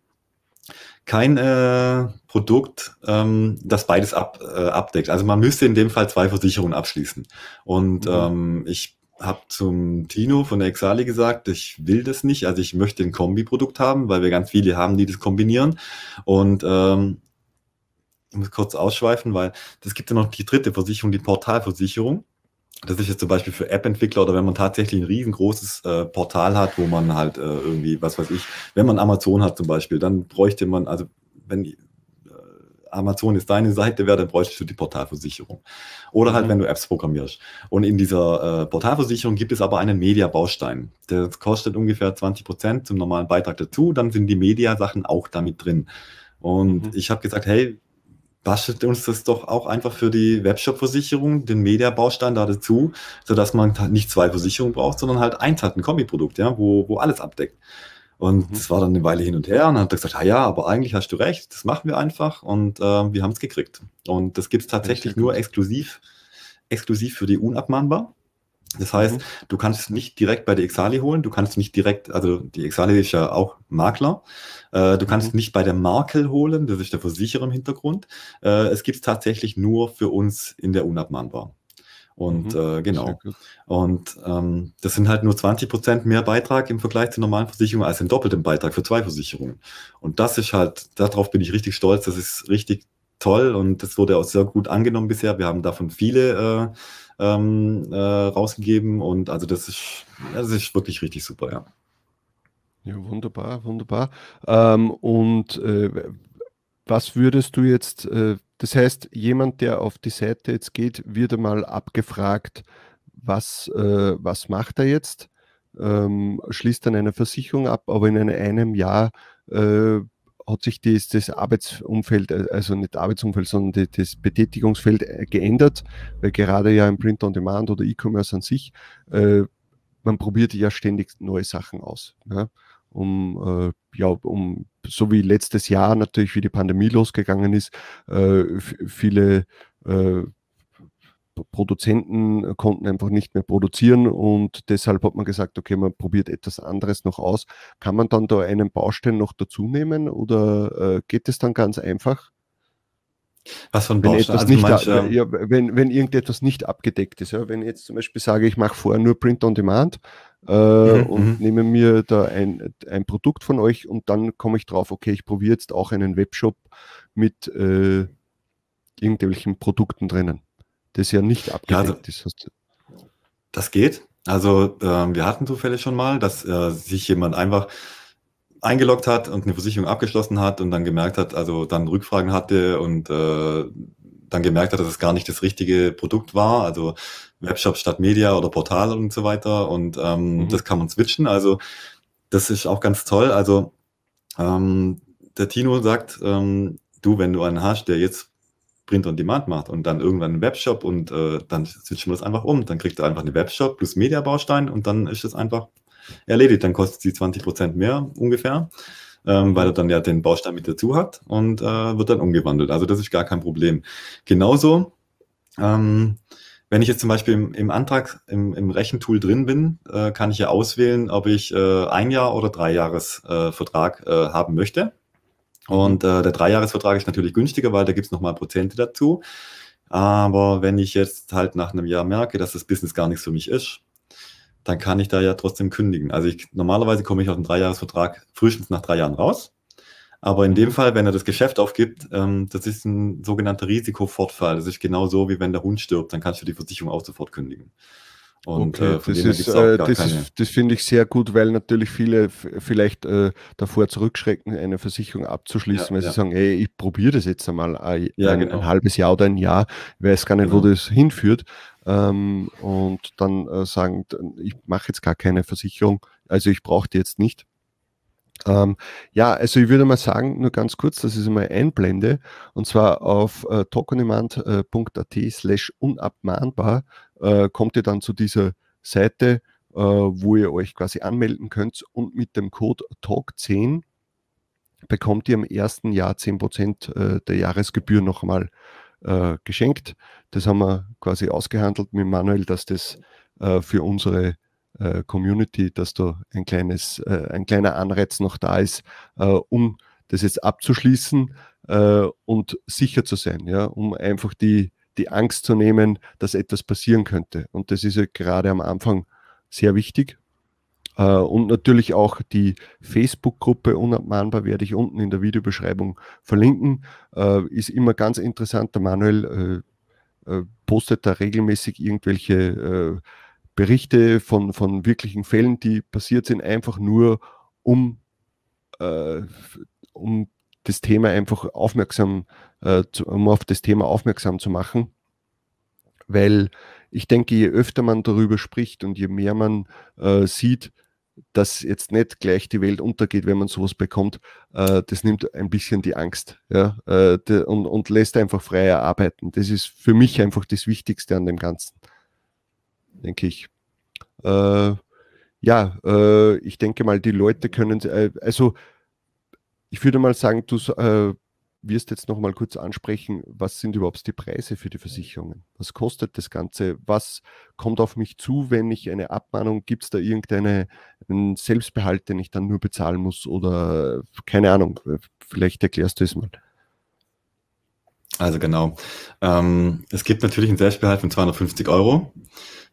kein äh, Produkt, ähm, das beides ab, äh, abdeckt. Also man müsste in dem Fall zwei Versicherungen abschließen. Und mhm. ähm, ich habe zum Tino von der Exali gesagt, ich will das nicht. Also ich möchte ein Kombiprodukt haben, weil wir ganz viele haben, die das kombinieren. Und ähm, ich muss kurz ausschweifen, weil es gibt ja noch die dritte Versicherung, die Portalversicherung. Das ist jetzt zum Beispiel für App-Entwickler oder wenn man tatsächlich ein riesengroßes äh, Portal hat, wo man halt äh, irgendwie, was weiß ich, wenn man Amazon hat zum Beispiel, dann bräuchte man, also wenn Amazon ist deine Seite wäre, dann bräuchtest du die Portalversicherung. Oder halt, mhm. wenn du Apps programmierst. Und in dieser äh, Portalversicherung gibt es aber einen Media-Baustein. Der kostet ungefähr 20 Prozent zum normalen Beitrag dazu. Dann sind die Media-Sachen auch damit drin. Und mhm. ich habe gesagt, hey, bastelt uns das doch auch einfach für die Webshop-Versicherung, den Media-Baustein da dazu, sodass man nicht zwei Versicherungen braucht, sondern halt eins hat, ein Kombiprodukt, ja, wo, wo alles abdeckt. Und mhm. das war dann eine Weile hin und her und dann hat er gesagt, ah ja, aber eigentlich hast du recht, das machen wir einfach und äh, wir haben es gekriegt. Und das gibt es tatsächlich nur exklusiv, exklusiv für die unabmahnbar. Das heißt, mhm. du kannst es nicht direkt bei der Exali holen, du kannst nicht direkt, also die Exali ist ja auch Makler, äh, du kannst mhm. nicht bei der Markel holen, das ist der Versicherer im Hintergrund. Äh, es gibt es tatsächlich nur für uns in der unabmahnbar. Und mhm, äh, genau. Und ähm, das sind halt nur 20 Prozent mehr Beitrag im Vergleich zur normalen Versicherung als ein doppelten Beitrag für zwei Versicherungen. Und das ist halt, darauf bin ich richtig stolz. Das ist richtig toll und das wurde auch sehr gut angenommen bisher. Wir haben davon viele äh, ähm, äh, rausgegeben und also das ist, das ist wirklich richtig super, ja. Ja, wunderbar, wunderbar. Ähm, und äh, was würdest du jetzt äh, das heißt, jemand, der auf die Seite jetzt geht, wird einmal abgefragt, was, äh, was macht er jetzt, ähm, schließt dann eine Versicherung ab, aber in einem Jahr äh, hat sich das, das, Arbeitsumfeld, äh, also nicht Arbeitsumfeld, sondern das Betätigungsfeld äh, geändert, weil gerade ja im Print on Demand oder E-Commerce an sich, äh, man probiert ja ständig neue Sachen aus. Ja? Um, äh, ja, um, so wie letztes Jahr natürlich, wie die Pandemie losgegangen ist, äh, viele äh, Produzenten konnten einfach nicht mehr produzieren und deshalb hat man gesagt, okay, man probiert etwas anderes noch aus. Kann man dann da einen Baustein noch dazu nehmen oder äh, geht es dann ganz einfach? Was von wenn etwas also nicht, meinst, ähm, ja, wenn, wenn irgendetwas nicht abgedeckt ist. Ja, wenn ich jetzt zum Beispiel sage, ich mache vorher nur Print on Demand äh, mhm, und mhm. nehme mir da ein, ein Produkt von euch und dann komme ich drauf, okay, ich probiere jetzt auch einen Webshop mit äh, irgendwelchen Produkten drinnen, das ja nicht abgedeckt ja, also, ist. Das geht. Also äh, wir hatten Zufälle schon mal, dass äh, sich jemand einfach eingeloggt hat und eine Versicherung abgeschlossen hat und dann gemerkt hat, also dann Rückfragen hatte und äh, dann gemerkt hat, dass es gar nicht das richtige Produkt war, also Webshop statt Media oder Portal und so weiter. Und ähm, mhm. das kann man switchen, also das ist auch ganz toll, also ähm, der Tino sagt, ähm, du, wenn du einen hast, der jetzt Print on Demand macht und dann irgendwann einen Webshop und äh, dann switchen wir das einfach um, dann kriegt er einfach eine Webshop plus Media-Baustein und dann ist es einfach erledigt. Dann kostet sie 20 Prozent mehr ungefähr, ähm, weil er dann ja den Baustein mit dazu hat und äh, wird dann umgewandelt. Also das ist gar kein Problem. Genauso, ähm, wenn ich jetzt zum Beispiel im, im Antrag, im, im, Rechentool drin bin, äh, kann ich ja auswählen, ob ich äh, ein Jahr oder drei Jahresvertrag äh, haben möchte. Und äh, der Dreijahresvertrag ist natürlich günstiger, weil da gibt es nochmal Prozente dazu. Aber wenn ich jetzt halt nach einem Jahr merke, dass das Business gar nichts für mich ist, dann kann ich da ja trotzdem kündigen. Also ich, normalerweise komme ich aus einem Dreijahresvertrag frühestens nach drei Jahren raus. Aber in dem mhm. Fall, wenn er das Geschäft aufgibt, ähm, das ist ein sogenannter Risikofortfall. Das ist genau so, wie wenn der Hund stirbt, dann kannst du die Versicherung auch sofort kündigen. Und okay, äh, das, ist, äh, das, ist, das finde ich sehr gut, weil natürlich viele vielleicht äh, davor zurückschrecken, eine Versicherung abzuschließen, ja, weil ja. sie sagen, hey, ich probiere das jetzt einmal ein, ja, genau. ein, halbes Jahr oder ein Jahr, ich weiß gar nicht, genau. wo das hinführt. Ähm, und dann äh, sagen, ich mache jetzt gar keine Versicherung, also ich brauche die jetzt nicht. Ähm, ja, also ich würde mal sagen, nur ganz kurz, dass ich es mal einblende, und zwar auf äh, talkonemand.at slash unabmahnbar äh, kommt ihr dann zu dieser Seite, äh, wo ihr euch quasi anmelden könnt und mit dem Code TALK10 bekommt ihr im ersten Jahr 10% äh, der Jahresgebühr noch einmal äh, geschenkt. Das haben wir quasi ausgehandelt mit Manuel, dass das äh, für unsere äh, Community, dass da ein kleines, ein kleiner Anreiz noch da ist, um das jetzt abzuschließen und sicher zu sein, ja, um einfach die, die Angst zu nehmen, dass etwas passieren könnte. Und das ist ja gerade am Anfang sehr wichtig. Äh, und natürlich auch die Facebook-Gruppe Unabmahnbar werde ich unten in der Videobeschreibung verlinken. Äh, ist immer ganz interessant. Der Manuel äh, postet da regelmäßig irgendwelche Berichte von, von wirklichen Fällen, die passiert sind, einfach nur um, um das Thema einfach aufmerksam, um auf das Thema aufmerksam zu machen. Weil ich denke, je öfter man darüber spricht und je mehr man äh, sieht, dass jetzt nicht gleich die Welt untergeht, wenn man sowas bekommt, äh, das nimmt ein bisschen die Angst ja, äh, de, und, und lässt einfach freier arbeiten. Das ist für mich einfach das Wichtigste an dem Ganzen, denke ich. Äh, ja, äh, ich denke mal, die Leute können, äh, also ich würde mal sagen, du äh, wirst jetzt noch mal kurz ansprechen, was sind überhaupt die Preise für die Versicherungen? Was kostet das Ganze? Was kommt auf mich zu, wenn ich eine Abmahnung, gibt es da irgendeinen Selbstbehalt, den ich dann nur bezahlen muss oder keine Ahnung, vielleicht erklärst du es mal. Also genau. Ähm, es gibt natürlich einen Selbstbehalt von 250 Euro.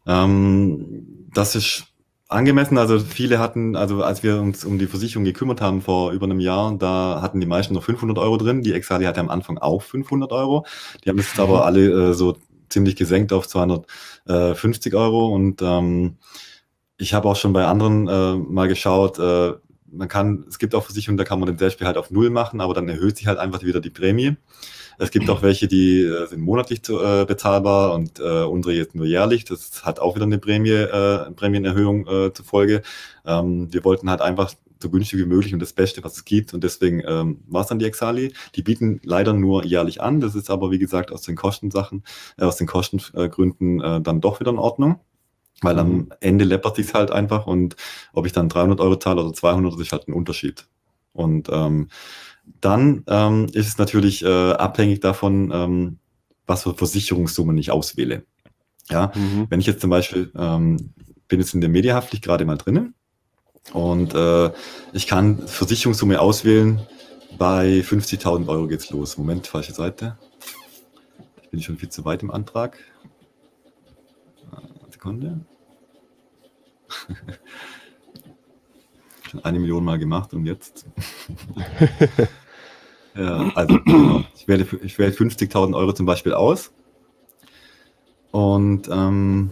Ähm, das ist angemessen. Also viele hatten, also als wir uns um die Versicherung gekümmert haben vor über einem Jahr, da hatten die meisten noch 500 Euro drin. Die Exali hatte am Anfang auch 500 Euro. Die haben jetzt aber mhm. alle äh, so ziemlich gesenkt auf 250 Euro. Und ähm, ich habe auch schon bei anderen äh, mal geschaut, äh, man kann, es gibt auch Versicherungen, da kann man den Selbstbehalt auf Null machen, aber dann erhöht sich halt einfach wieder die Prämie. Es gibt auch welche, die äh, sind monatlich zu, äh, bezahlbar und äh, unsere jetzt nur jährlich. Das hat auch wieder eine Prämie, äh, Prämienerhöhung äh, zur Folge. Ähm, wir wollten halt einfach so günstig wie möglich und das Beste, was es gibt. Und deswegen ähm, war es dann die Exali. Die bieten leider nur jährlich an. Das ist aber, wie gesagt, aus den Kostensachen, äh, aus den Kostengründen äh, dann doch wieder in Ordnung. Weil mhm. am Ende läppert sich halt einfach und ob ich dann 300 Euro zahle oder 200, das ist halt ein Unterschied. Und ähm, dann ähm, ist es natürlich äh, abhängig davon, ähm, was für Versicherungssummen ich auswähle. Ja, mhm. wenn ich jetzt zum Beispiel ähm, bin jetzt in der Mediahaftpflicht gerade mal drinnen und äh, ich kann Versicherungssumme auswählen. Bei 50.000 Euro geht's los. Moment, falsche Seite. Ich bin schon viel zu weit im Antrag. Eine Sekunde. eine Million Mal gemacht und jetzt. ja, also genau. ich wähle, ich wähle 50.000 Euro zum Beispiel aus. Und ähm,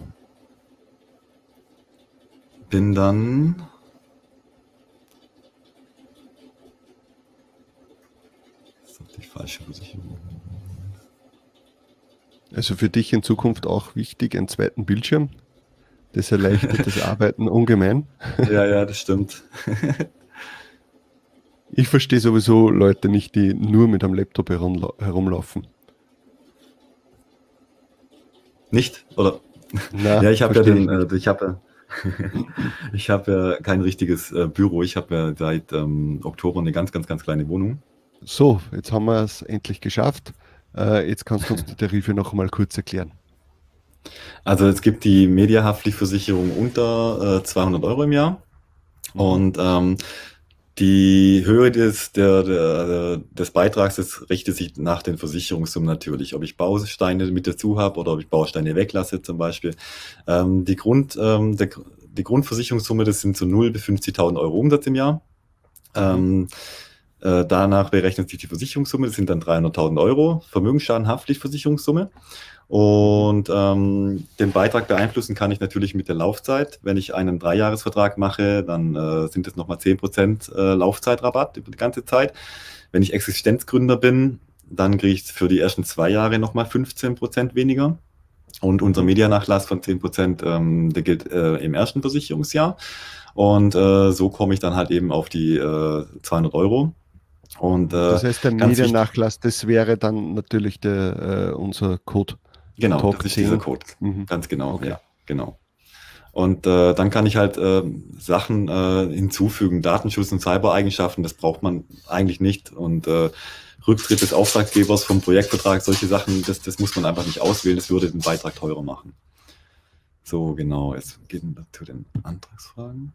bin dann das ist die falsche Versicherung. Also für dich in Zukunft auch wichtig, einen zweiten Bildschirm? Das erleichtert das Arbeiten ungemein. Ja, ja, das stimmt. ich verstehe sowieso Leute nicht, die nur mit einem Laptop herumlaufen. Nicht? Oder? Na, ja, ich habe ja den, äh, ich habe ich habe ja kein richtiges äh, Büro. Ich habe ja seit ähm, Oktober eine ganz, ganz, ganz kleine Wohnung. So, jetzt haben wir es endlich geschafft. Äh, jetzt kannst du uns die Tarife noch mal kurz erklären. Also es gibt die Mediahaftpflichtversicherung unter äh, 200 Euro im Jahr mhm. und ähm, die Höhe des, der, der, des Beitrags das richtet sich nach den Versicherungssummen natürlich. Ob ich Bausteine mit dazu habe oder ob ich Bausteine weglasse zum Beispiel. Ähm, die, Grund, ähm, der, die Grundversicherungssumme, das sind so 0 bis 50.000 Euro Umsatz im Jahr. Ähm, äh, danach berechnet sich die Versicherungssumme, das sind dann 300.000 Euro. Vermögensschaden, Haftpflichtversicherungssumme. Und ähm, den Beitrag beeinflussen kann ich natürlich mit der Laufzeit. Wenn ich einen Dreijahresvertrag mache, dann äh, sind es nochmal 10% äh, Laufzeitrabatt über die ganze Zeit. Wenn ich Existenzgründer bin, dann kriege ich für die ersten zwei Jahre nochmal 15% weniger. Und unser Medianachlass von 10%, ähm, der gilt äh, im ersten Versicherungsjahr. Und äh, so komme ich dann halt eben auf die äh, 200 Euro. Und, äh, das heißt, der Mediennachlass, das wäre dann natürlich der, äh, unser Code. Genau, Talk das ist 10. dieser Code. Mhm. Ganz genau, okay. ja, genau. Und äh, dann kann ich halt äh, Sachen äh, hinzufügen, Datenschutz und Cybereigenschaften, das braucht man eigentlich nicht. Und äh, Rücktritt des Auftraggebers vom Projektvertrag, solche Sachen, das, das muss man einfach nicht auswählen, das würde den Beitrag teurer machen. So, genau. Jetzt gehen wir zu den Antragsfragen.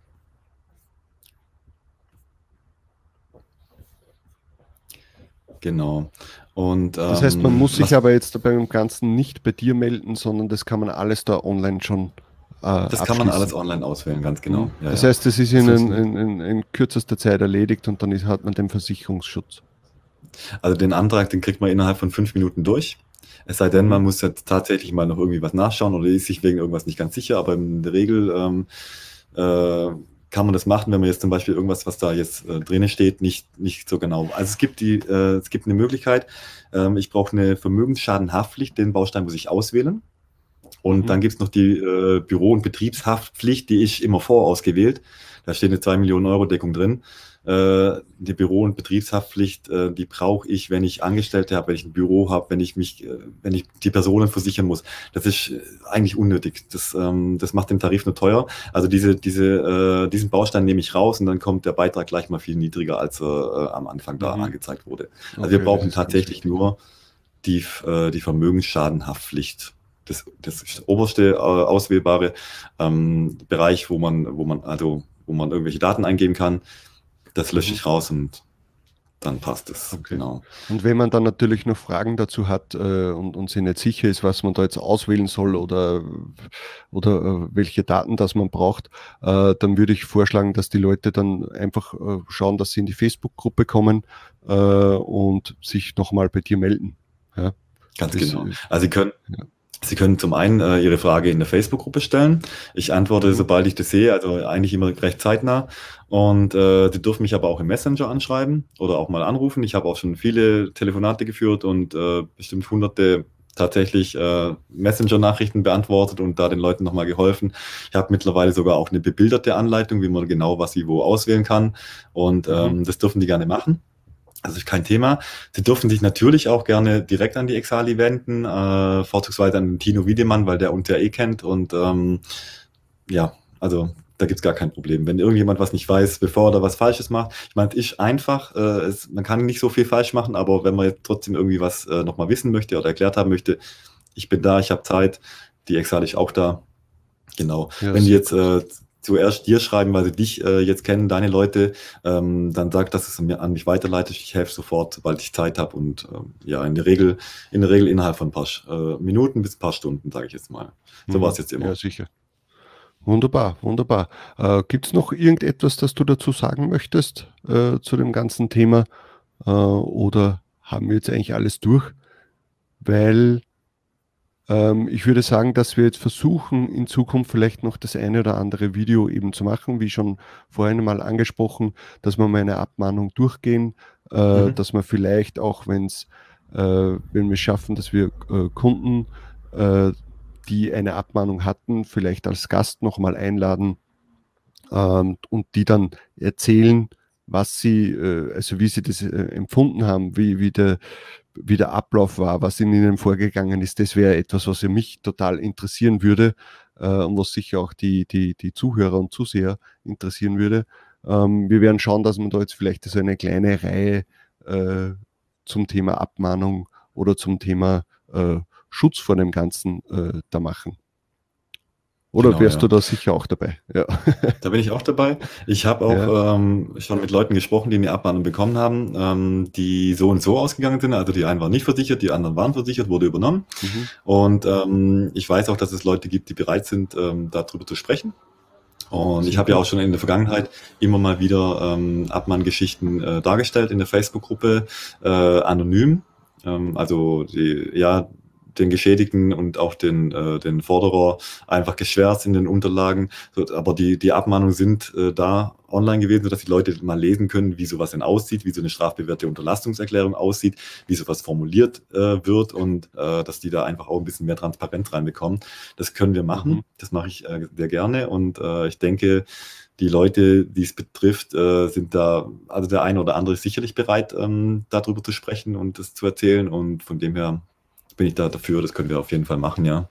Genau. Und, ähm, das heißt, man ähm, muss sich aber jetzt beim Ganzen nicht bei dir melden, sondern das kann man alles da online schon äh, das kann man alles online auswählen, ganz genau. Mhm. Ja, das heißt, das ist in, in, in, in, kürzester Zeit erledigt und dann ist, hat man den Versicherungsschutz. Also den Antrag, den kriegt man innerhalb von fünf Minuten durch. Es sei denn, man muss jetzt tatsächlich mal noch irgendwie was nachschauen oder ist sich wegen irgendwas nicht ganz sicher, aber in der Regel ähm, äh, kann man das machen, wenn man jetzt zum Beispiel irgendwas, was da jetzt äh, drinnen steht, nicht, nicht so genau. Also es gibt die, äh, es gibt eine Möglichkeit, ähm, ich brauche eine Vermögensschadenhaftpflicht, den Baustein muss ich auswählen. Und mhm. dann gibt's noch die äh, Büro- und Betriebshaftpflicht, die ich immer vorausgewählt. Da steht eine 2 Millionen Euro Deckung drin. Äh, die Büro- und Betriebshaftpflicht, äh, die brauche ich, wenn ich Angestellte habe, wenn ich ein Büro habe, wenn ich mich, äh, wenn ich die Personen versichern muss. Das ist eigentlich unnötig. Das, ähm, das macht den Tarif nur teuer. Also diese, diese, diesen Baustein nehme ich raus und dann kommt der Beitrag gleich mal viel niedriger, als er am Anfang da mhm. angezeigt wurde. Also okay, wir brauchen tatsächlich nur die, die Vermögensschadenhaftpflicht das, das oberste äh, auswählbare ähm, Bereich, wo man, wo man, also wo man irgendwelche Daten eingeben kann. Das lösche ich raus und dann passt es. Okay. Genau. Und wenn man dann natürlich noch Fragen dazu hat äh, und, und sich nicht sicher ist, was man da jetzt auswählen soll oder, oder äh, welche Daten das man braucht, äh, dann würde ich vorschlagen, dass die Leute dann einfach äh, schauen, dass sie in die Facebook-Gruppe kommen äh, und sich nochmal bei dir melden. Ja? Ganz das, genau. Also Sie können, ja. Sie können zum einen äh, Ihre Frage in der Facebook-Gruppe stellen. Ich antworte, mhm. sobald ich das sehe, also eigentlich immer recht zeitnah. Und äh, Sie dürfen mich aber auch im Messenger anschreiben oder auch mal anrufen. Ich habe auch schon viele Telefonate geführt und äh, bestimmt hunderte tatsächlich äh, Messenger-Nachrichten beantwortet und da den Leuten nochmal geholfen. Ich habe mittlerweile sogar auch eine bebilderte Anleitung, wie man genau was sie wo auswählen kann. Und mhm. ähm, das dürfen die gerne machen. Das ist kein Thema. Sie dürfen sich natürlich auch gerne direkt an die Exali wenden, äh, vorzugsweise an Tino Wiedemann, weil der uns ja eh kennt. Und ähm, ja, also da gibt's gar kein Problem. Wenn irgendjemand was nicht weiß, bevor er was Falsches macht, ich meine, ich einfach, äh, es, man kann nicht so viel falsch machen, aber wenn man jetzt trotzdem irgendwie was äh, nochmal wissen möchte oder erklärt haben möchte, ich bin da, ich habe Zeit, die Exali ist auch da. Genau. Ja, wenn die jetzt äh, zuerst dir schreiben, weil sie dich äh, jetzt kennen, deine Leute, ähm, dann sag, dass es mir an mich weiterleitet. Ich helfe sofort, sobald ich Zeit habe und ähm, ja, in der Regel, in der Regel innerhalb von ein paar äh, Minuten bis ein paar Stunden, sage ich jetzt mal. So mhm. war es jetzt immer. Ja, sicher. Wunderbar, wunderbar. Äh, Gibt es noch irgendetwas, das du dazu sagen möchtest äh, zu dem ganzen Thema? Äh, oder haben wir jetzt eigentlich alles durch? Weil ähm, ich würde sagen, dass wir jetzt versuchen, in Zukunft vielleicht noch das eine oder andere Video eben zu machen, wie schon vorhin mal angesprochen, dass wir mal eine Abmahnung durchgehen, äh, mhm. dass wir vielleicht auch, wenn's, äh, wenn wir schaffen, dass wir äh, Kunden, äh, die eine Abmahnung hatten, vielleicht als Gast nochmal einladen ähm, und die dann erzählen, was sie, äh, also wie sie das äh, empfunden haben, wie, wie der, wie der Ablauf war, was in ihnen vorgegangen ist, das wäre etwas, was mich total interessieren würde äh, und was sicher auch die, die, die Zuhörer und Zuseher interessieren würde. Ähm, wir werden schauen, dass wir da jetzt vielleicht so eine kleine Reihe äh, zum Thema Abmahnung oder zum Thema äh, Schutz vor dem Ganzen äh, da machen. Oder genau, wärst ja. du da sicher auch dabei? Ja. Da bin ich auch dabei. Ich habe auch ja. ähm, schon mit Leuten gesprochen, die eine Abmahnung bekommen haben, ähm, die so und so ausgegangen sind. Also die einen waren nicht versichert, die anderen waren versichert, wurde übernommen. Mhm. Und ähm, ich weiß auch, dass es Leute gibt, die bereit sind, ähm, darüber zu sprechen. Und ich habe ja auch schon in der Vergangenheit immer mal wieder ähm, Abmahngeschichten äh, dargestellt in der Facebook-Gruppe, äh, anonym. Ähm, also die, ja, den Geschädigten und auch den, äh, den Forderer einfach geschwärzt in den Unterlagen. So, aber die, die Abmahnungen sind äh, da online gewesen, sodass die Leute mal lesen können, wie sowas denn aussieht, wie so eine strafbewährte Unterlastungserklärung aussieht, wie sowas formuliert äh, wird und äh, dass die da einfach auch ein bisschen mehr Transparenz reinbekommen. Das können wir machen. Mhm. Das mache ich äh, sehr gerne und äh, ich denke, die Leute, die es betrifft, äh, sind da, also der eine oder andere ist sicherlich bereit, ähm, darüber zu sprechen und das zu erzählen und von dem her bin ich da dafür, das können wir auf jeden Fall machen, ja.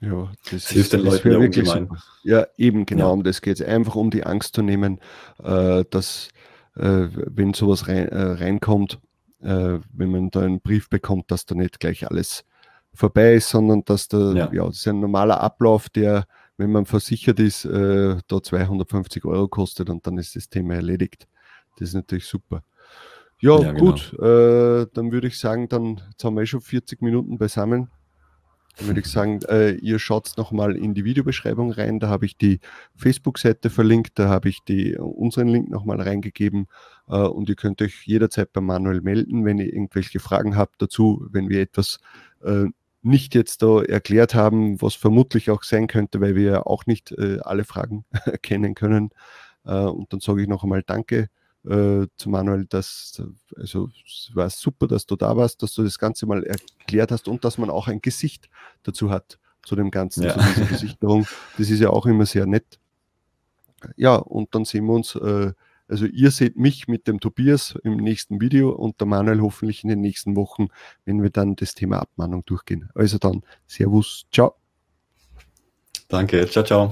Ja, das, das hilft den Leuten ja ungemein. Ja, eben genau, ja. um das geht es. Einfach um die Angst zu nehmen, äh, dass äh, wenn sowas rein, äh, reinkommt, äh, wenn man da einen Brief bekommt, dass da nicht gleich alles vorbei ist, sondern dass der, ja. ja, das ist ein normaler Ablauf, der, wenn man versichert ist, äh, da 250 Euro kostet und dann ist das Thema erledigt. Das ist natürlich super. Ja, ja gut, genau. äh, dann würde ich sagen, dann jetzt haben wir eh schon 40 Minuten beisammen. Dann würde ich sagen, äh, ihr schaut nochmal in die Videobeschreibung rein. Da habe ich die Facebook-Seite verlinkt, da habe ich die, unseren Link nochmal reingegeben äh, und ihr könnt euch jederzeit bei Manuel melden, wenn ihr irgendwelche Fragen habt dazu, wenn wir etwas äh, nicht jetzt da erklärt haben, was vermutlich auch sein könnte, weil wir ja auch nicht äh, alle Fragen erkennen können. Äh, und dann sage ich noch einmal Danke äh, zu Manuel, dass, also es war super, dass du da warst, dass du das Ganze mal erklärt hast und dass man auch ein Gesicht dazu hat, zu dem Ganzen, ja. zu dieser Besichtigung. Das ist ja auch immer sehr nett. Ja, und dann sehen wir uns, äh, also ihr seht mich mit dem Tobias im nächsten Video und der Manuel hoffentlich in den nächsten Wochen, wenn wir dann das Thema Abmahnung durchgehen. Also dann, Servus, ciao. Danke, ciao, ciao.